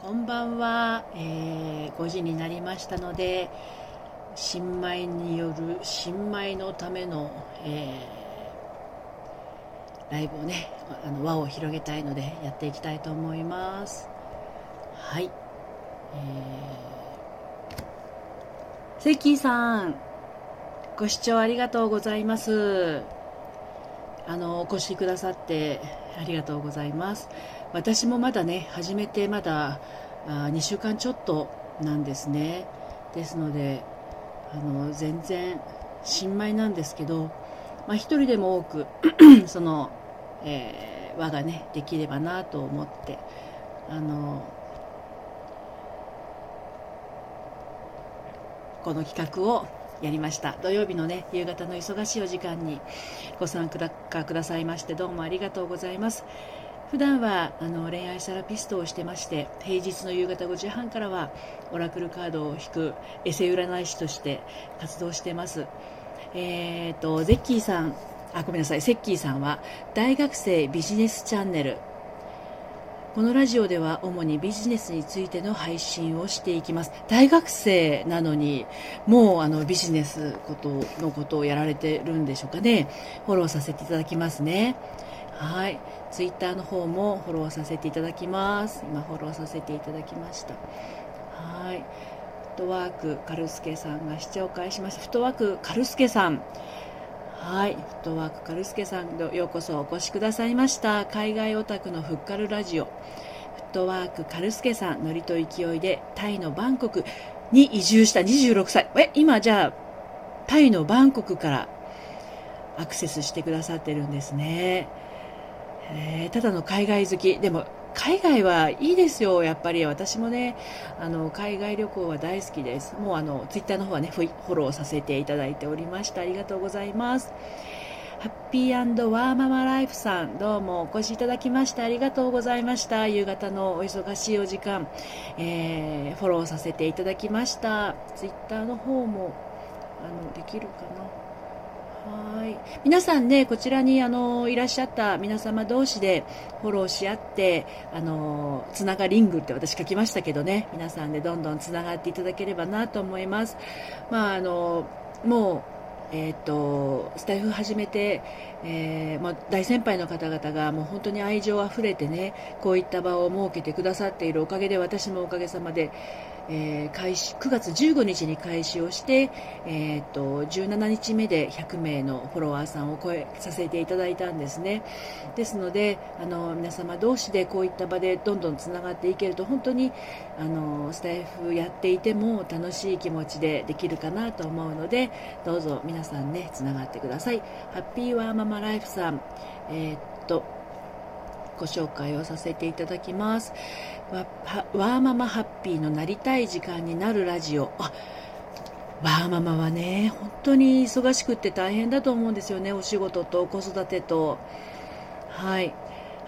こんばんは、えー、5時になりましたので新米による新米のための、えー、ライブをねあの輪を広げたいのでやっていきたいと思います。はい、えー、セッキーさんご視聴ありがとうございます。あのお越しくださってありがとうございます。私もまだね始めてまだあ2週間ちょっとなんですね。ですのであの全然新米なんですけど、まあ、1人でも多く その、えー、輪がねできればなと思って。あのこの企画をやりました。土曜日のね夕方の忙しいお時間にご参加くださいましてどうもありがとうございます。普段はあの恋愛セラピストをしてまして平日の夕方5時半からはオラクルカードを引くエセ占い師として活動してますえー、とゼッキーさんあごめんなさいセッキーさんは大学生ビジネスチャンネルこのラジオでは主にビジネスについての配信をしていきます。大学生なのに、もうあのビジネスことのことをやられてるんでしょうかね。フォローさせていただきますね。はい。ツイッターの方もフォローさせていただきます。今フォローさせていただきました。はい。フットワークカルスケさんが視聴会しました。フットワークカルスケさん。はい、フットワークカルスケさんようこそお越しくださいました海外オタクのフッカルラジオフットワークカルスケさんノリと勢いでタイのバンコクに移住した26歳え今じゃあタイのバンコクからアクセスしてくださってるんですね、えー、ただの海外好きでも海外はいいですよ、やっぱり私もね、あの海外旅行は大好きです。もうあのツイッターの方はね、フォローさせていただいておりました。ありがとうございます。ハッピーワーママライフさん、どうもお越しいただきましてありがとうございました。夕方のお忙しいお時間、えー、フォローさせていただきました。ツイッターの方も、あの、できるかな？はい皆さんね、こちらにあのいらっしゃった皆様同士でフォローし合って、あのつながリングって私書きましたけどね、皆さんでどんどんつながっていただければなと思います。まあ、あのもうえーと、スタイフ始めて、えー、まあ、大先輩の方々がもう本当に愛情あふれてねこういった場を設けてくださっているおかげで私もおかげさまでえー、開始9月15日に開始をして、えーと、17日目で100名のフォロワーさんを超えさせていただいたんですね。ですのであの皆様同士でこういった場でどんどんつながっていけると本当にあのスタイフやっていても楽しい気持ちでできるかなと思うのでどうぞ皆さんねつながってください。ハッピーワーママライフさん。えー、っとご紹介をさせていただきます。わーママハッピーのなりたい時間になるラジオ。あわーママはね本当に忙しくって大変だと思うんですよね。お仕事と子育てと。はい。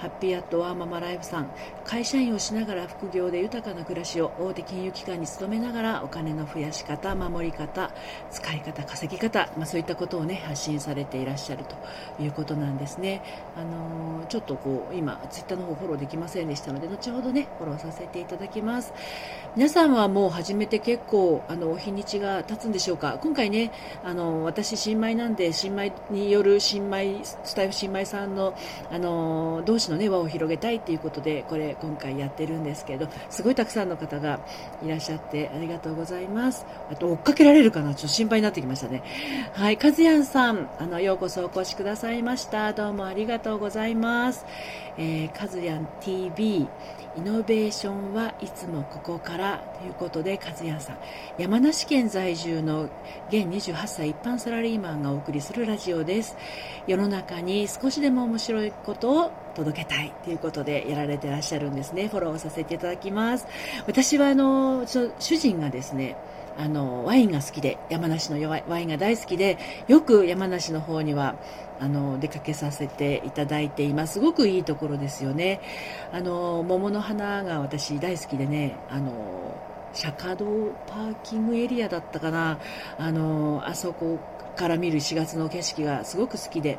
ハッピーアットワーママライフさん。会社員をしながら副業で豊かな暮らしを大手金融機関に勤めながらお金の増やし方守り方使い方稼ぎ方、まあ、そういったことをね発信されていらっしゃるということなんですね。あのー、ちょっとこう今ツイッターの方フォローできませんでしたので後ほどねフォローさせていただきます。皆さんはもう始めて結構あの日にちが経つんでしょうか？今回ねあの私新米なんで新米による新米スタイフ新米さんのあの同士の、ね、輪を広げたいということでこれ今回やってるんですけどすごいたくさんの方がいらっしゃってありがとうございます。あと追っかけられるかな？ちょっと心配になってきましたね。はい和也さんあのようこそお越しくださいました。どうもありがとうございます、えー、カズヤン TV イノベーションはいつもここからということで和也さん山梨県在住の現28歳一般サラリーマンがお送りするラジオです。世の中に少しでも面白いことを届けたいということでやられてらっしゃるんですね。フォローさせていただきます。私はあの主人がですねあのワインが好きで山梨のワインが大好きでよく山梨の方にはあの出かけさせていただいています。すごくいいところですよね。あの桃の花が私大好きでねあの釈迦堂パーキングエリアだったかな。あのあそこから見る4月の景色がすごく好きで。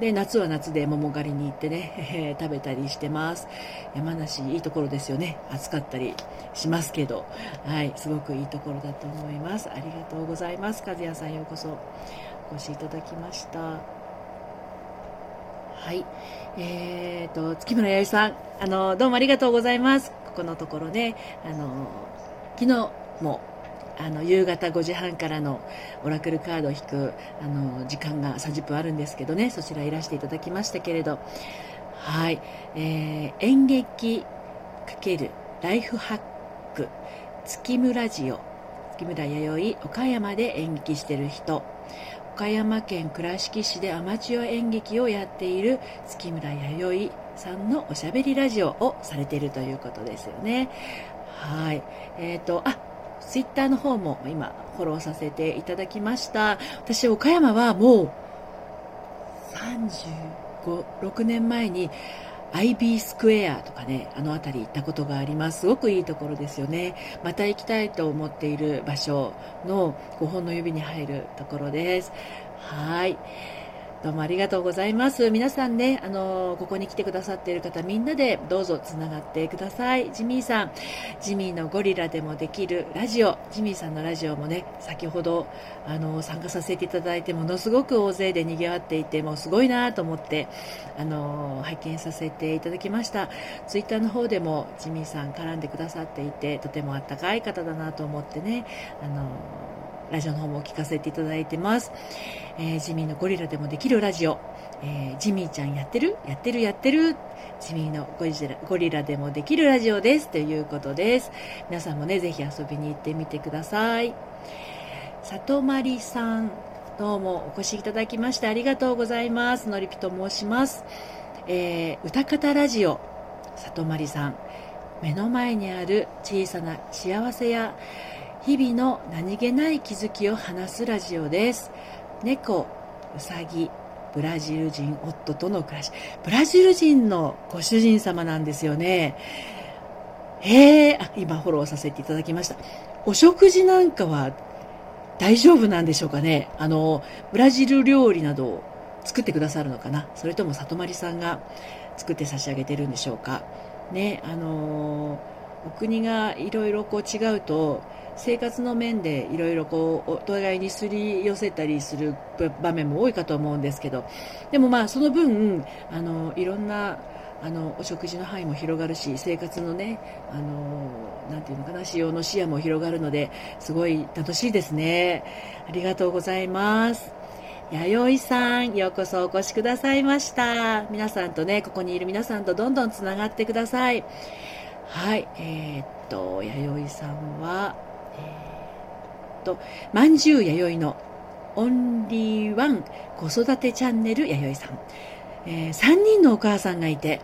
で、夏は夏で桃狩りに行ってね、食べたりしてます。山梨いいところですよね。暑かったりしますけど、はい、すごくいいところだと思います。ありがとうございます。和也さんようこそお越しいただきました。はい。えーと、月村弥生さん、あの、どうもありがとうございます。ここのところね、あの、昨日もあの夕方5時半からのオラクルカードを引くあの時間が30分あるんですけどね。そちらいらしていただきましたけれど。はい、えー、演劇×ライフハック。月村ジオ。月村弥生岡山で演劇してる人。岡山県倉敷市でアマチュア演劇をやっている月村弥生さんのおしゃべりラジオをされているということですよね。はい。えっ、ー、と、あ、ツイッターの方も今フォローさせていただきました。私、岡山はもう35、6年前に IB スクエアとかね、あの辺り行ったことがあります。すごくいいところですよね。また行きたいと思っている場所の5本の指に入るところです。はい。どうもありがとうございます。皆さんね、あのここに来てくださっている方、みんなでどうぞつながってください。ジミーさん、ジミーのゴリラでもできるラジオ、ジミーさんのラジオもね、先ほど、あの参加させていただいて、ものすごく大勢で賑わっていて、もうすごいなと思って、あの拝見させていただきました。ツイッターの方でもジミーさん絡んでくださっていて、とてもあったかい方だなと思ってね、あのラジオの方も聞かせていただいてます。えー、ジミーのゴリラでもできるラジオ。えー、ジミーちゃんやってる？やってる？やってる？ジミーのゴリラゴリラでもできるラジオです。ということです。皆さんもね、ぜひ遊びに行ってみてください。里まりさん、どうもお越しいただきましてありがとうございます。のりぴと申します。えー、歌方ラジオ、里まりさん。目の前にある小さな幸せや日々の何気ない気づきを話すラジオです。猫、うさぎ、ブラジル人夫との暮らし。ブラジル人のご主人様なんですよね。へえ、あ、今フォローさせていただきました。お食事なんかは大丈夫なんでしょうかねあの、ブラジル料理などを作ってくださるのかなそれとも里まりさんが作って差し上げてるんでしょうかね、あのお国がいろいろこう違うと、生活の面でいろいろこうお互いにすり寄せたりする場面も多いかと思うんですけどでもまあその分あのいろんなあのお食事の範囲も広がるし生活のねあのなんていうのかな使用の視野も広がるのですごい楽しいですねありがとうございます弥生さん、ようこそお越しくださいました。皆さんとね、ここにいる皆さんとどんどんつながってください。はい、えー、っと、弥生さんは、と、まんじゅう弥生のオンリーワン子育てチャンネル弥生さん。えー、3人のお母さんがいて、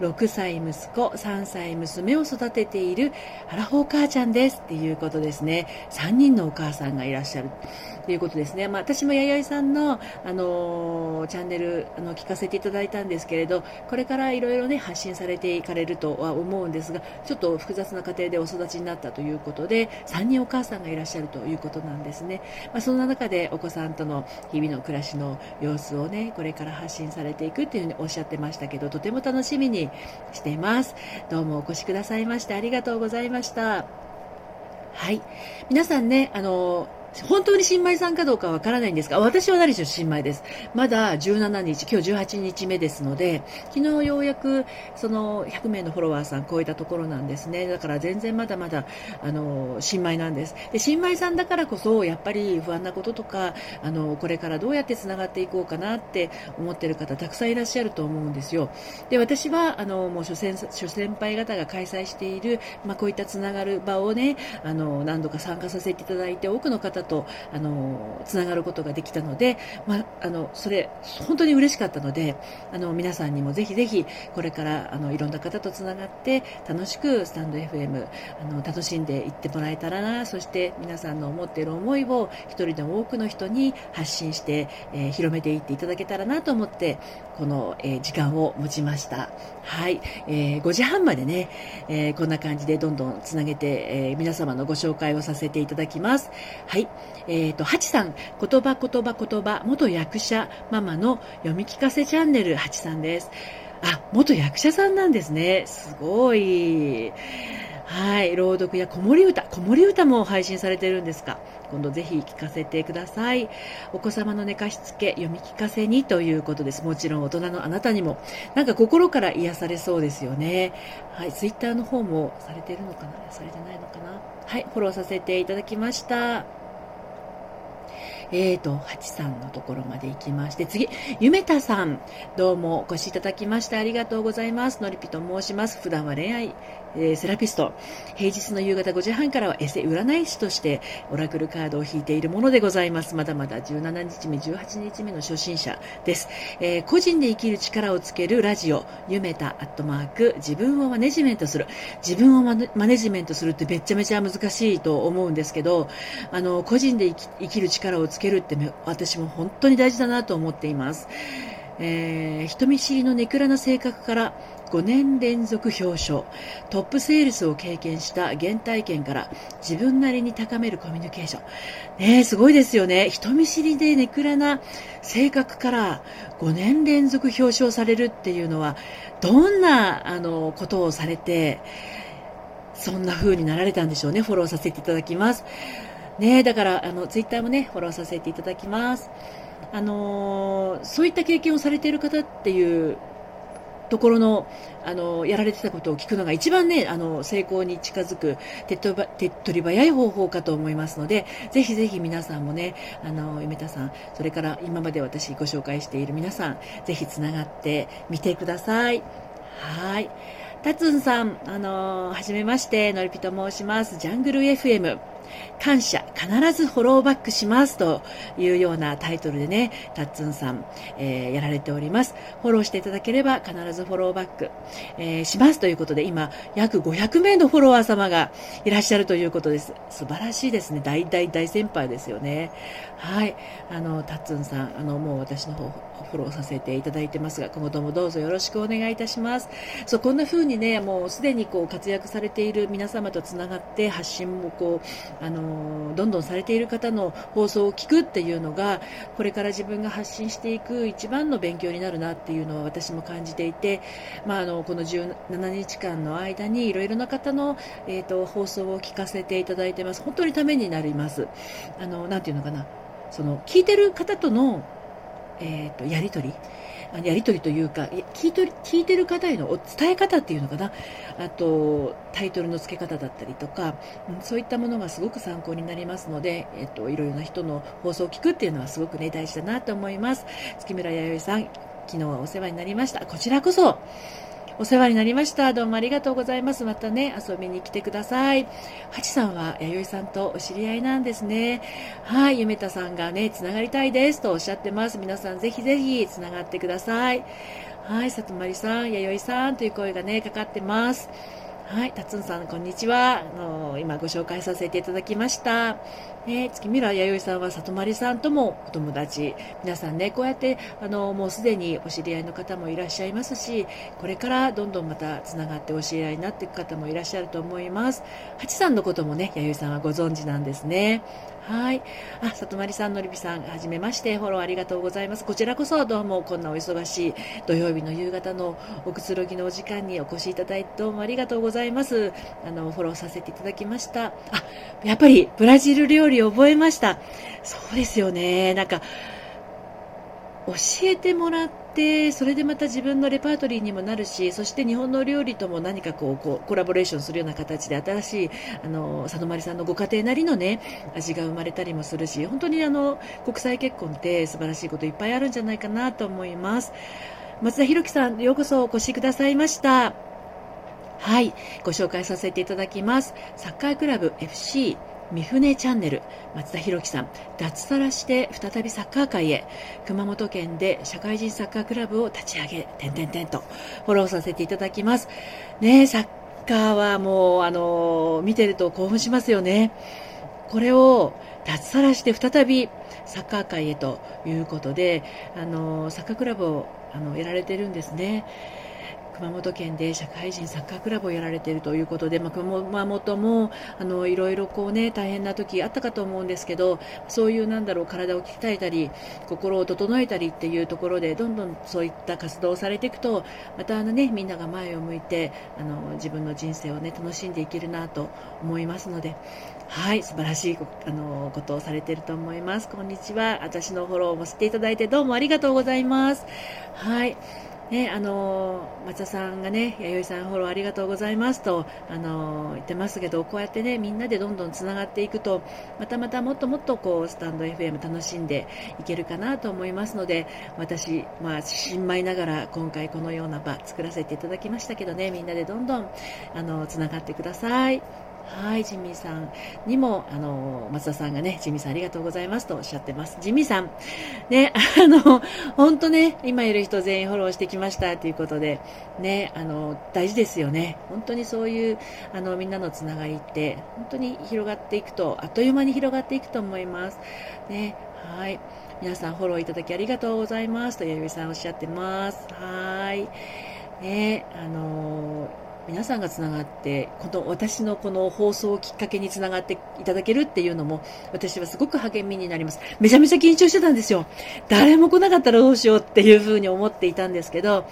6歳息子、3歳娘を育てているアラフォー母ちゃんですっていうことですね。3人のお母さんがいらっしゃる。ということですね。まあ、私も弥生さんの、あの、チャンネル、あの、聞かせていただいたんですけれど、これからいろいろね、発信されていかれるとは思うんですが、ちょっと複雑な家庭でお育ちになったということで、3人お母さんがいらっしゃるということなんですね。まあ、そんな中でお子さんとの日々の暮らしの様子をね、これから発信されていくっていうふうにおっしゃってましたけど、とても楽しみにしています。どうもお越しくださいましてありがとうございました。はい。皆さんね、あの、本当に新米さんかどうかわからないんですが、私は何しろ新米です。まだ17日、今日18日目ですので、昨日ようやくその100名のフォロワーさん超えたところなんですね。だから全然まだまだ、あの、新米なんです。で、新米さんだからこそ、やっぱり不安なこととか、あの、これからどうやって繋がっていこうかなって思ってる方たくさんいらっしゃると思うんですよ。で、私は、あの、もう諸先諸先輩方が開催している、まあ、こういった繋がる場をね、あの、何度か参加させていただいて、多くの方とあのつながることができたので、まあ、あのそれ本当に嬉しかったのであの皆さんにもぜひぜひこれからあのいろんな方とつながって楽しくスタンド FM あの楽しんでいってもらえたらなそして皆さんの思っている思いを一人でも多くの人に発信して、えー、広めていっていただけたらなと思ってこの、えー、時間を持ちました。はい、えー、5時半までね、えこんな感じでどんどんつなげて、え皆様のご紹介をさせていただきます。はい。えっ、ー、と、ハチさん、言葉言葉言葉、元役者ママの読み聞かせチャンネル、ハチさんです。あ、元役者さんなんですね。すごい。はい、朗読や子守歌、子守歌も配信されてるんですか。今度ぜひ聞かせてください。お子様の寝かしつけ、読み聞かせにということです。もちろん大人のあなたにも、なんか心から癒されそうですよね。はい、ツイッターの方もされてるのかな？されてないのかな？はい、フォローさせていただきました。えーと、八さんのところまで行きまして、次、ゆめたさん、どうもお越しいただきましてありがとうございます。のりぴと申します。普段は恋愛、えー、セラピスト。平日の夕方5時半からはエセ占い師としてオラクルカードを引いているものでございます。まだまだ17日目、18日目の初心者です。えー、個人で生きる力をつけるラジオ、ゆめたアットマーク、自分をマネジメントする。自分をマネジメントするってめちゃめちゃ難しいと思うんですけど、あの、個人で生きる力をつけるって私も本当に大事だなと思っています。えー、人見知りのネクラな性格から5年連続表彰。トップセールスを経験した原体験から自分なりに高めるコミュニケーション、ね、すごいですよね。人見知りでネクラな性格から5年連続表彰されるっていうのはどんなあのことをされてそんな風になられたんでしょうね。フォローさせていただきます。ねだから、あの、ツイッターもね、フォローさせていただきます。あの、そういった経験をされている方っていうところの、あの、やられてたことを聞くのが一番ね、あの、成功に近づく手っ取り早い方法かと思いますので、ぜひぜひ皆さんもね、あの、夢田さん、それから今まで私ご紹介している皆さん、ぜひつながってみてください。はい。タツンさん、あのはじめまして、のりぴと申します。ジャングル FM。感謝、必ずフォローバックしますというようなタイトルでね、タッツンさん、えー、やられております。フォローしていただければ必ずフォローバック、えー、しますということで、今、約500名のフォロワー様がいらっしゃるということです。素晴らしいですね。大大大先輩ですよね。はい。あの、タッツンさん、あの、もう私の方、フォローさせていただいてますが、今後ともどうぞよろしくお願いいたします。そう、こんな風にね、もうすでにこう活躍されている皆様とつながって発信もこう、あの、どんどんされている方の放送を聞くっていうのが、これから自分が発信していく一番の勉強になるなっていうのは私も感じていて、まあ、あの、この17日間の間にいろいろな方の、えっ、ー、と、放送を聞かせていただいてます。本当にためになります。あの、なんていうのかな。その、聞いてる方とのえーと、やり取りやり取りというか聞いと聞いてる方への伝え方っていうのかな。あとタイトルの付け方だったりとか、うん、そういったものがすごく参考になりますので、えっと、いろいろな人の放送を聞くっていうのはすごくね大事だなと思います。月村弥生さん昨日はお世話になりました。こちらこそ。お世話になりました。どうもありがとうございます。またね、遊びに来てください。ハチさんは弥生さんとお知り合いなんですね。はい、ゆめたさんがね、つながりたいですとおっしゃってます。皆さんぜひぜひつながってください。はい、里まりさん、弥生さんという声がね、かかってます。はい、たつんさん、こんにちは。あの今ご紹介させていただきました。ね、月村弥生さんは里まりさんともお友達。皆さんね、こうやって、あの、もうすでにお知り合いの方もいらっしゃいますし、これからどんどんまたつながってお知り合いになっていく方もいらっしゃると思います。ハチさんのこともね、弥生さんはご存知なんですね。はい。あ、里まりさん、のりびさん、はじめまして、フォローありがとうございます。こちらこそどうもこんなお忙しい土曜日の夕方のおくつろぎのお時間にお越しいただいてどうもありがとうございます。あの、フォローさせていただきました。あ、やっぱりブラジル料理覚えました。そうですよね。なんか、教えてもらってそれでまた自分のレパートリーにもなるしそして日本の料理とも何かこうこうコラボレーションするような形で新しいあの佐野まりさんのご家庭なりのね味が生まれたりもするし本当にあの国際結婚って素晴らしいこといっぱいあるんじゃないかなと思います。松田博樹さんようこそお越しくださいました。はい。ご紹介させていただきます。サッカークラブ FC 三船チャンネル松田博樹さん脱サラして再びサッカー界へ。熊本県で社会人サッカークラブを立ち上げ点々点とフォローさせていただきます。ねサッカーはもうあの見てると興奮しますよね。これを脱サラして再びサッカー界へということであのサッカークラブをあのやられてるんですね。熊本県で社会人サッカークラブをやられているということで、まあ、熊本もあのいろいろこう、ね、大変な時あったかと思うんですけどそういうなんだろう体を鍛えたり心を整えたりっていうところでどんどんそういった活動をされていくとまたあの、ね、みんなが前を向いてあの自分の人生を、ね、楽しんでいけるなと思いますのではい素晴らしいあのことをされていると思います。こんにちは私のフォローもしていただいてどうもありがとうございます。はいね、あの松田さんがね、弥生さんフォローありがとうございますと、あの言ってますけど、こうやってね、みんなでどんどんつながっていくと、またまたもっともっとこう、スタンド FM 楽しんでいけるかなと思いますので、私、まあ、新米ながら今回このような場作らせていただきましたけどね、みんなでどんどん、あの、つながってください。はい、ジミーさんにも、あの、松田さんがね、ジミーさんありがとうございますとおっしゃってます。ジミーさん、ね、あの、本当ね、今いる人全員フォローしてきましたということで、ね、あの、大事ですよね。本当にそういう、あの、みんなのつながりって、本当に広がっていくと、あっという間に広がっていくと思います。ね、はい。皆さんフォローいただきありがとうございますと、弥生さんおっしゃってます。はい。ね、あの皆さんがつながってこの私のこの放送をきっかけにつながっていただけるっていうのも私はすごく励みになります。めちゃめちゃ緊張してたんですよ。誰も来なかったらどうしようっていうふうに思っていたんですけど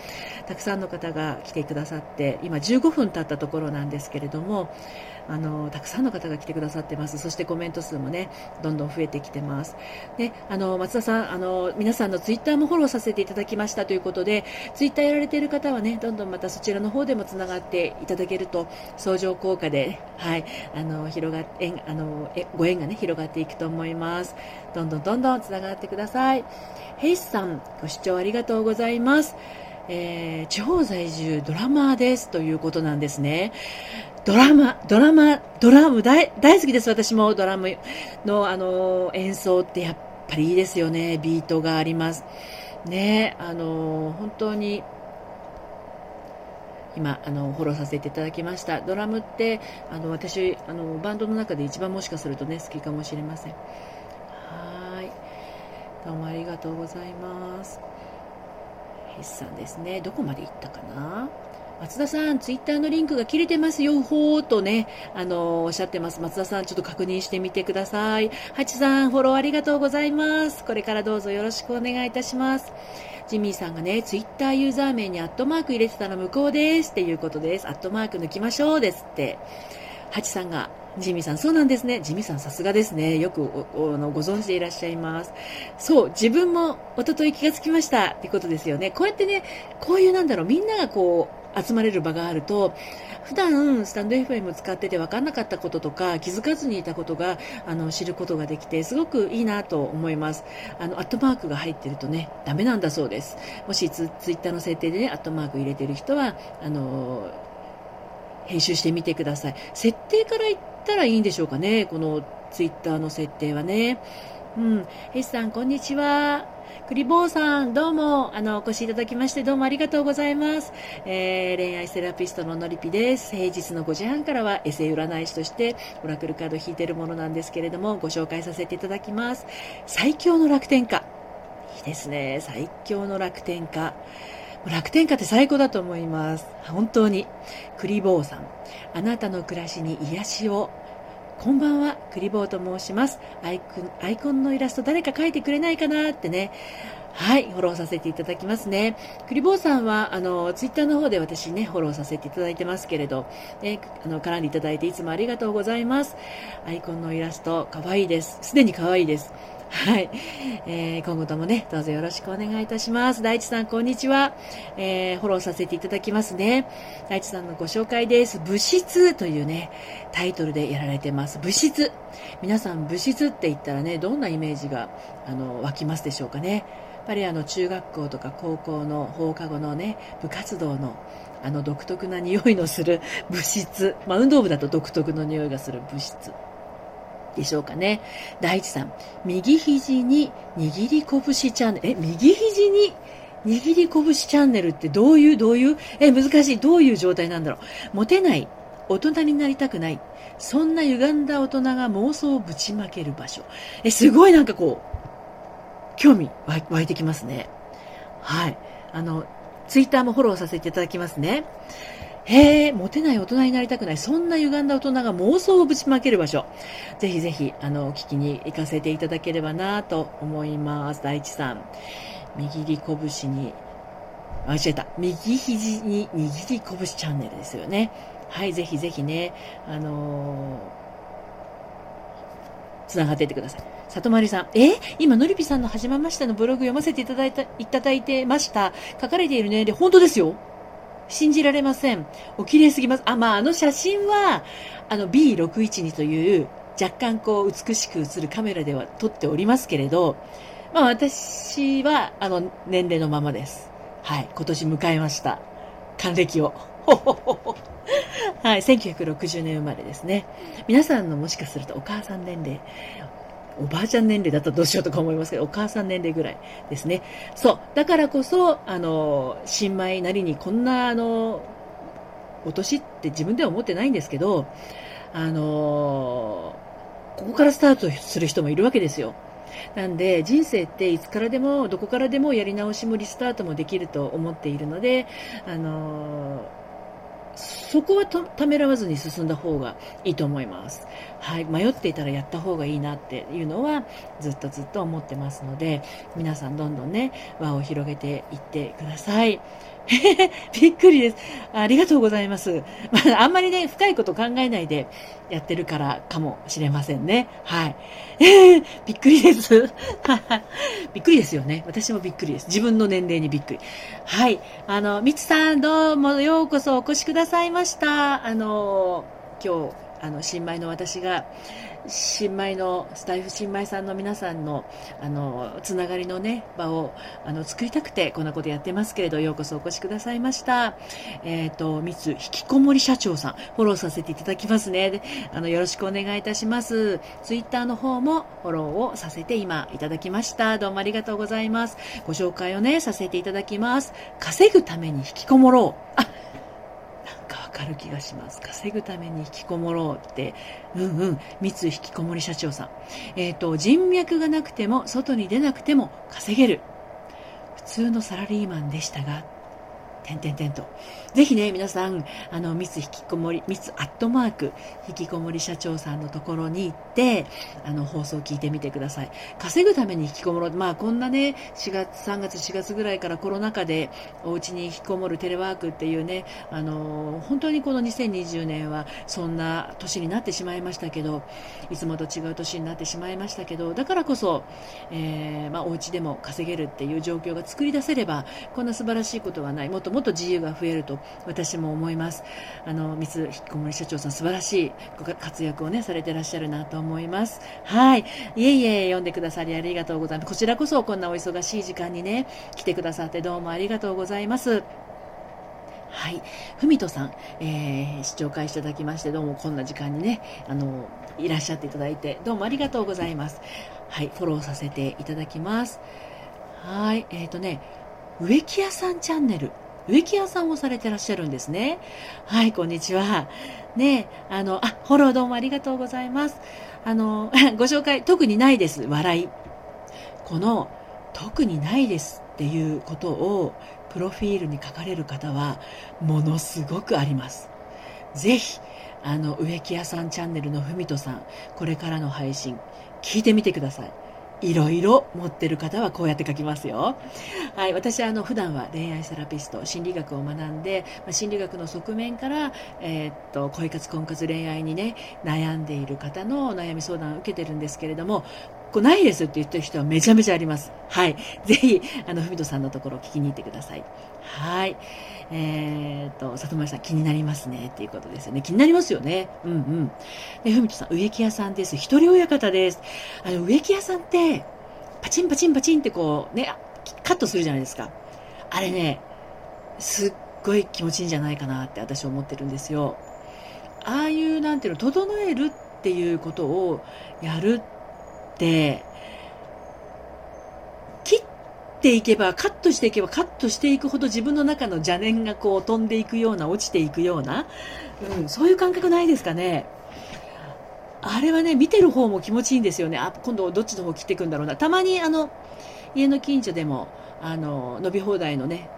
たくさんの方が来てくださって今15分経ったところなんですけれどもあのたくさんの方が来てくださってます。そしてコメント数もねどんどん増えてきてます。であの松田さんあの皆さんのツイッターもフォローさせていただきましたということでツイッターやられている方はねどんどんまたそちらの方でもつながっていただけると相乗効果で、はい、あの広が縁あのえご縁がね広がっていくと思います。どんどんどんどんつながってください。ヘイスさんご視聴ありがとうございます。えー、地方在住ドラマーですということなんですね。ドラマ、ドラマ、ドラム大大好きです。私もドラムのあの演奏ってやっぱりいいですよね。ビートがあります。ね、あの本当に今あのフォローさせていただきましたドラムってあの私あのバンドの中で一番もしかするとね好きかもしれませんはいどうもありがとうございます筆さんですねどこまで行ったかな？松田さん、ツイッターのリンクが切れてますよ、ほーとね、あのおっしゃってます。松田さん、ちょっと確認してみてください。ハチさん、フォローありがとうございます。これからどうぞよろしくお願いいたします。ジミーさんがね、ツイッターユーザー名にアットマーク入れてたら無効ですっていうことです。アットマーク抜きましょうですって。ハチさんが、ジミーさん、そうなんですね。ジミーさん、さすがですね。よくご存知でいらっしゃいます。そう、自分も一昨日気がつきましたってことですよね。こうやってね、こういうなんだろう、みんながこう、集まれる場があると普段スタンド FM 使ってて分かんなかったこととか気づかずにいたことがあの知ることができてすごくいいなと思いますあのアットマークが入ってるとねダメなんだそうですもしツツイッターの設定でねアットマーク入れてる人はあの編集してみてください設定から言ったらいいんでしょうかねこのツイッターの設定はねうんヘスさんこんにちはクリボーさん、どうも、あの、お越しいただきまして、どうもありがとうございます。えー、恋愛セラピストののりぴです。平日の5時半からは、エセ占い師として、オラクルカード引いてるものなんですけれども、ご紹介させていただきます。最強の楽天家。いいですね。最強の楽天家。楽天家って最高だと思います。本当に。クリボーさん。あなたの暮らしに癒しを。こんばんは、クリボーと申します。アイコンアイコンのイラスト誰か描いてくれないかなってね。はい、フォローさせていただきますね。クリボーさんは、あの、ツイッターの方で私ね、フォローさせていただいてますけれど、ね、あの、絡んでいただいていつもありがとうございます。アイコンのイラスト、可愛いです。すでに可愛いです。はい、えー、今後ともね、どうぞよろしくお願いいたします。大地さん、こんにちは。えー、フォローさせていただきますね。大地さんのご紹介です。物質というね、タイトルでやられてます。物質。皆さん、物質って言ったらね、どんなイメージが、あの、湧きますでしょうかね。やっぱりあの、中学校とか高校の放課後のね、部活動の、あの独特な匂いのする物質。まあ、運動部だと独特の匂いがする物質。でしょうかね。大地さん、右肘に握り拳チャンネル。え、右肘に握り拳チャンネルってどういう、どういう、え、難しい。どういう状態なんだろう。モテない。大人になりたくない。そんな歪んだ大人が妄想をぶちまける場所。え、すごいなんかこう、興味湧いてきますね。はい。あの、ツイッターもフォローさせていただきますね。へえ、モテない大人になりたくない。そんな歪んだ大人が妄想をぶちまける場所。ぜひぜひ、あの、聞きに行かせていただければなと思います。大地さん。右り拳に、あ、違えた。右肘に握り拳チャンネルですよね。はい、ぜひぜひね、あのー、つながっていってください。里まりさん、え？今、のりぴさんのはじめましてのブログ読ませていただいた、いただいてました。書かれている年齢、本当ですよ。信じられません。お綺麗すぎます。あ、まあ、あの写真は、あの B612 という若干こう美しく映るカメラでは撮っておりますけれど、まあ私はあの年齢のままです。はい、今年迎えました。還暦を。はい、1960年生まれですね。皆さんのもしかするとお母さん年齢、おばあちゃん年齢だったらどうしようとか思いますけど、お母さん年齢ぐらいですね。そう。だからこそ、あの、新米なりにこんな、あの、お年って自分では思ってないんですけど、あの、ここからスタートする人もいるわけですよ。なんで人生っていつからでもどこからでもやり直しもリスタートもできると思っているので、あのそこはためらわずに進んだ方がいいと思います。はい、迷っていたらやった方がいいなっていうのはずっとずっと思ってますので、皆さんどんどんね、輪を広げていってください。びっくりです。ありがとうございます。まあ、あんまりね、深いこと考えないでやってるからかもしれませんね。はい。えー、びっくりです。びっくりですよね。私もびっくりです。自分の年齢にびっくり。はい。あの、みつさん、どうもようこそお越しくださいました。あの、今日、あの、新米の私が、新米のスタイフ新米さんの皆さんのあのつながりのね場をあの作りたくてこんなことやってますけれどようこそお越しくださいました。えっ、ー、と三つ引きこもり社長さんフォローさせていただきますね。あのよろしくお願いいたします。ツイッターの方もフォローをさせて今いただきました。どうもありがとうございます。ご紹介をねさせていただきます。稼ぐために引きこもろう。あかる気がします。稼ぐために引きこもろうって、うんうん、三井引きこもり社長さん。えっ、ー、と、人脈がなくても、外に出なくても稼げる。普通のサラリーマンでしたが、てんてんてんと。ぜひね、皆さん、あの、ミス引きこもり、ミスアットマーク、引きこもり社長さんのところに行って、あの、放送を聞いてみてください。稼ぐために引きこもろう。まあ、こんなね、4月、3月、4月ぐらいからコロナ禍で、お家に引きこもるテレワークっていうね、あの、本当にこの2020年は、そんな年になってしまいましたけど、いつもと違う年になってしまいましたけど、だからこそ、えー、まあ、お家でも稼げるっていう状況が作り出せれば、こんな素晴らしいことはない。もっともっと自由が増えると私も思いますあの三つ引きこもり社長さん素晴らしいご活躍をねされてらっしゃるなと思いますはいいえいえ読んでくださりありがとうございますこちらこそこんなお忙しい時間にね来てくださってどうもありがとうございますはい。ふみとさん、えー、視聴会していただきまして、どうもこんな時間にね、あの、いらっしゃっていただいて、どうもありがとうございます。はい、フォローさせていただきます。はい、えっ、ー、とね、植木屋さんチャンネル。植木屋さんをされてらっしゃるんですね。はい、こんにちは。ねあの、あ、フォローどうもありがとうございます。あの、ご紹介、特にないです。笑い。この、特にないですっていうことを、プロフィールに書かれる方は、ものすごくあります。ぜひ、あの、植木屋さんチャンネルのふみとさん、これからの配信、聞いてみてください。いろいろ持ってる方はこうやって書きますよ。はい、私はあの普段は恋愛セラピスト、心理学を学んで、まあ、心理学の側面から、えー、っと恋活婚活恋愛にね悩んでいる方の悩み相談を受けてるんですけれども、こないですって言ってる人はめちゃめちゃあります。はい。ぜひ、あの、ふみとさんのところを聞きに行ってください。はい。えー、っと、里村さん気になりますねっていうことですよね。気になりますよね。うんうん。で、ふみとさん、植木屋さんです。一人親方です。あの、植木屋さんって、パチンパチンパチンってこう、ね、カットするじゃないですか。あれね、すっごい気持ちいいんじゃないかなって私は思ってるんですよ。ああいう、なんていうの、整えるっていうことをやるって切っていけばカットしていけばカットしていくほど自分の中の邪念がこう飛んでいくような落ちていくような、うん、そういう感覚ないですかね。あれはね見てる方も気持ちいいんですよね。あ今度どっちの方切っていくんだろうな。たまにあの家の近所でもあの伸び放題のね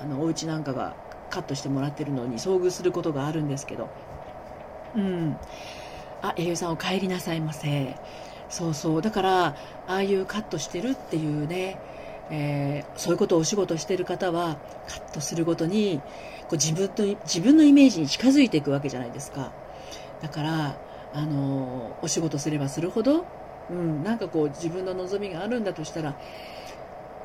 あのお家なんかがカットしてもらってるのに遭遇することがあるんですけど。うん。あ栄養さんお帰りなさいませ。そうそうだからああいうカットしてるっていうねえー、そういうことをお仕事してる方はカットするごとにこう自分と自分のイメージに近づいていくわけじゃないですかだからあのお仕事すればするほど、うん、なんかこう自分の望みがあるんだとしたら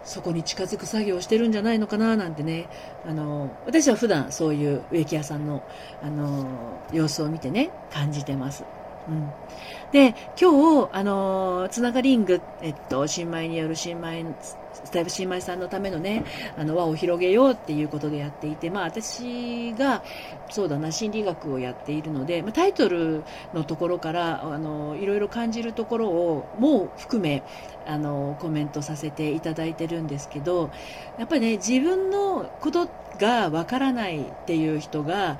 そこに近づく作業をしてるんじゃないのかななんてねあの私は普段そういう植木屋さんのあの様子を見てね感じてます。うん、で今日あのつながりング、えっと、新米による新米スタイフ新米さんのためのね、あの輪を広げようっていうことでやっていて、まあ私が、そうだな、心理学をやっているので、まあ、タイトルのところから、あの、いろいろ感じるところを、もう含め、あの、コメントさせていただいてるんですけど、やっぱりね、自分のことがわからないっていう人が、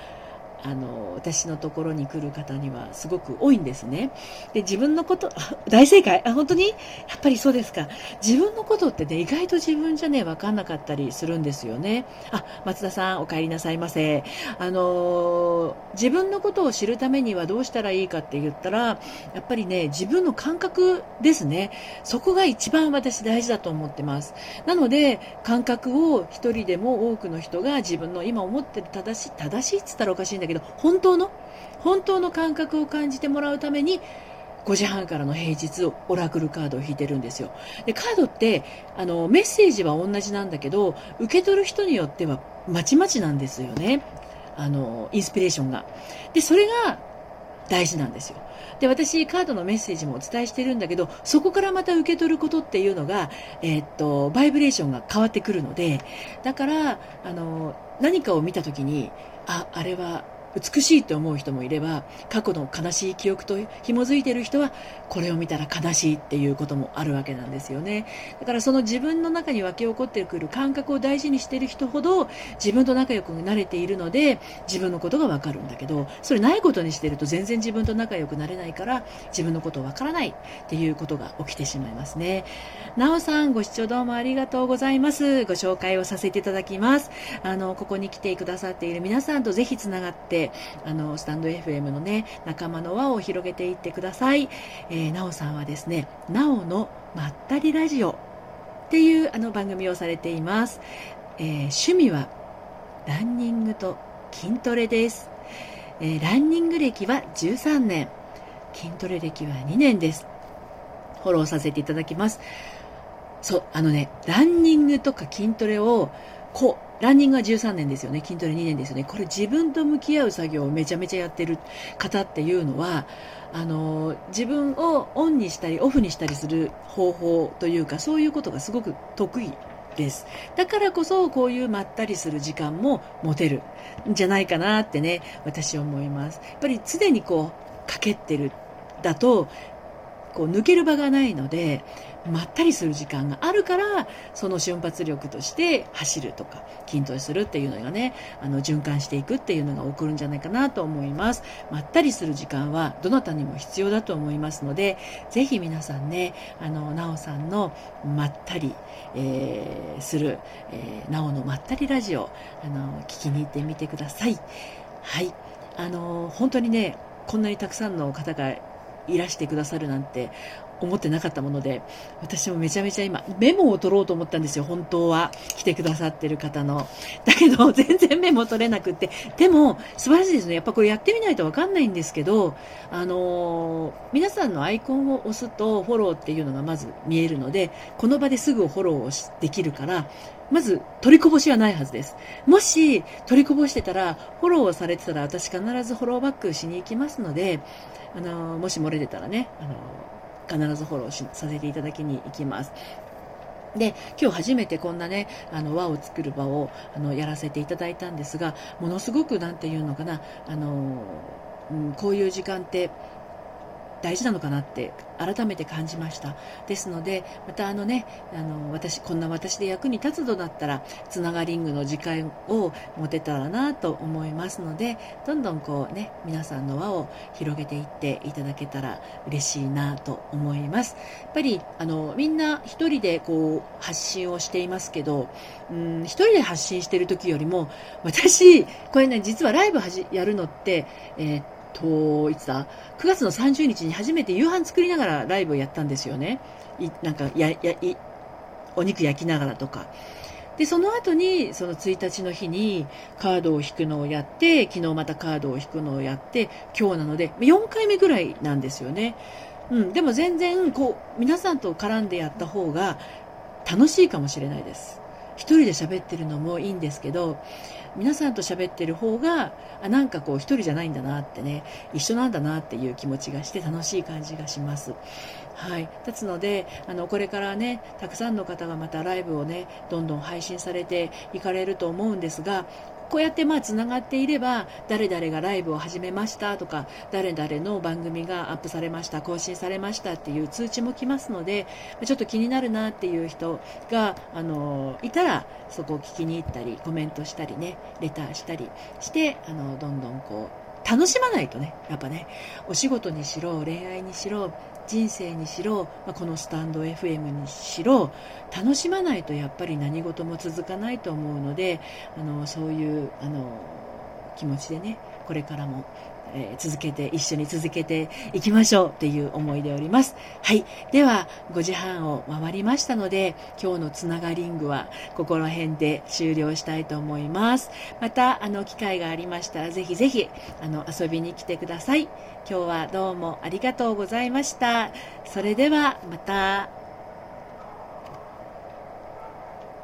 あの私のところに来る方にはすごく多いんですね。で自分のこと 大正解あ本当に？やっぱりそうですか自分のことってね意外と自分じゃね分かんなかったりするんですよね。あ松田さんお帰りなさいませ。あの自分のことを知るためにはどうしたらいいかって言ったらやっぱりね自分の感覚ですね。そこが一番私大事だと思ってます。なので感覚を一人でも多くの人が自分の今思ってる正しい正しいっつったらおかしいんだけどど、本当の、本当の感覚を感じてもらうために、5時半からの平日オラクルカードを引いてるんですよ。で、カードって、あの、メッセージは同じなんだけど、受け取る人によってはまちまちなんですよね。あの、インスピレーションが。で、それが大事なんですよ。で、私、カードのメッセージもお伝えしてるんだけど、そこからまた受け取ることっていうのが、えー、っと、バイブレーションが変わってくるので、だから、あの、何かを見たときに、あ、あれは美しいと思う人もいれば過去の悲しい記憶と紐づいている人はこれを見たら悲しいっていうこともあるわけなんですよね。だからその自分の中に湧き起こってくる感覚を大事にしている人ほど自分と仲良くなれているので自分のことがわかるんだけどそれないことにしてると全然自分と仲良くなれないから自分のことわからないっていうことが起きてしまいますね。なおさんご視聴どうもありがとうございます。ご紹介をさせていただきます。あのここに来てくださっている皆さんとぜひつながってあの、スタンド FM のね、仲間の輪を広げていってください。えー、なおさんはですね、なおのまったりラジオっていうあの番組をされています。えー、趣味はランニングと筋トレです。えー、ランニング歴は13年、筋トレ歴は2年です。フォローさせていただきます。そう、あのね、ランニングとか筋トレをこう、ランニングは13年ですよね。筋トレ2年ですよね。これ自分と向き合う作業をめちゃめちゃやってる方っていうのは、あの、自分をオンにしたりオフにしたりする方法というか、そういうことがすごく得意です。だからこそ、こういうまったりする時間も持てるんじゃないかなってね、私は思います。やっぱり常にこう、かけてるだと、こう抜ける場がないので、まったりする時間があるから、その瞬発力として走るとか、筋トレするっていうのがね、あの、循環していくっていうのが起こるんじゃないかなと思います。まったりする時間は、どなたにも必要だと思いますので、ぜひ皆さんね、あの、なおさんのまったり、えー、する、えー、なおのまったりラジオ、あの、聞きに行ってみてください。はい。あの、本当にね、こんなにたくさんの方がいらしてくださるなんて思ってなかったもので、私もめちゃめちゃ今、メモを取ろうと思ったんですよ、本当は。来てくださってる方の。だけど、全然メモ取れなくって。でも、素晴らしいですね。やっぱこれやってみないとわかんないんですけど、あのー、皆さんのアイコンを押すとフォローっていうのがまず見えるので、この場ですぐフォローをできるから、まず取りこぼしはないはずです。もし取りこぼしてたら、フォローされてたら私必ずフォローバックしに行きますので、あのー、もし漏れてたらね、あのー必ずフォローしさせていただきに行きます。で、今日初めてこんなね、あの、輪を作る場を、あの、やらせていただいたんですが、ものすごく、なんていうのかな、あの、うん、こういう時間って、大事なのかなって改めて感じました。ですのでまたあのねあの私こんな私で役に立つのだったらつながリングの時間を持てたらなと思いますのでどんどんこうね皆さんの輪を広げていっていただけたら嬉しいなと思います。やっぱりあのみんな一人でこう発信をしていますけどうん一人で発信してる時よりも私これね実はライブはじやるのってえー、っと、いつだ ?9 月の30日に初めて夕飯作りながらライブをやったんですよね。いなんか、や、や、い、お肉焼きながらとか。で、その後に、その1日の日にカードを引くのをやって、昨日またカードを引くのをやって、今日なので、4回目ぐらいなんですよね。うん、でも全然、こう、皆さんと絡んでやった方が楽しいかもしれないです。一人で喋ってるのもいいんですけど、皆さんと喋ってる方が、あ、なんかこう一人じゃないんだなってね、一緒なんだなっていう気持ちがして楽しい感じがします。はい。ですので、あの、これからね、たくさんの方がまたライブをね、どんどん配信されていかれると思うんですが、こうやってまあつながっていれば誰々がライブを始めましたとか誰々の番組がアップされました更新されましたっていう通知も来ますのでちょっと気になるなっていう人があのいたらそこを聞きに行ったりコメントしたりねレターしたりしてあのどんどんこう楽しまないとねやっぱねお仕事にしろ恋愛にしろ人生にしろ、まあ、このスタンド FM にしろ楽しまないとやっぱり何事も続かないと思うのであのそういうあの気持ちでねこれからもえー、続けて、一緒に続けていきましょうっていう思いでおります。はい。では、5時半を回りましたので、今日のつながリングはここら辺で終了したいと思います。また、あの、機会がありましたら、ぜひぜひ、あの、遊びに来てください。今日はどうもありがとうございました。それでは、また。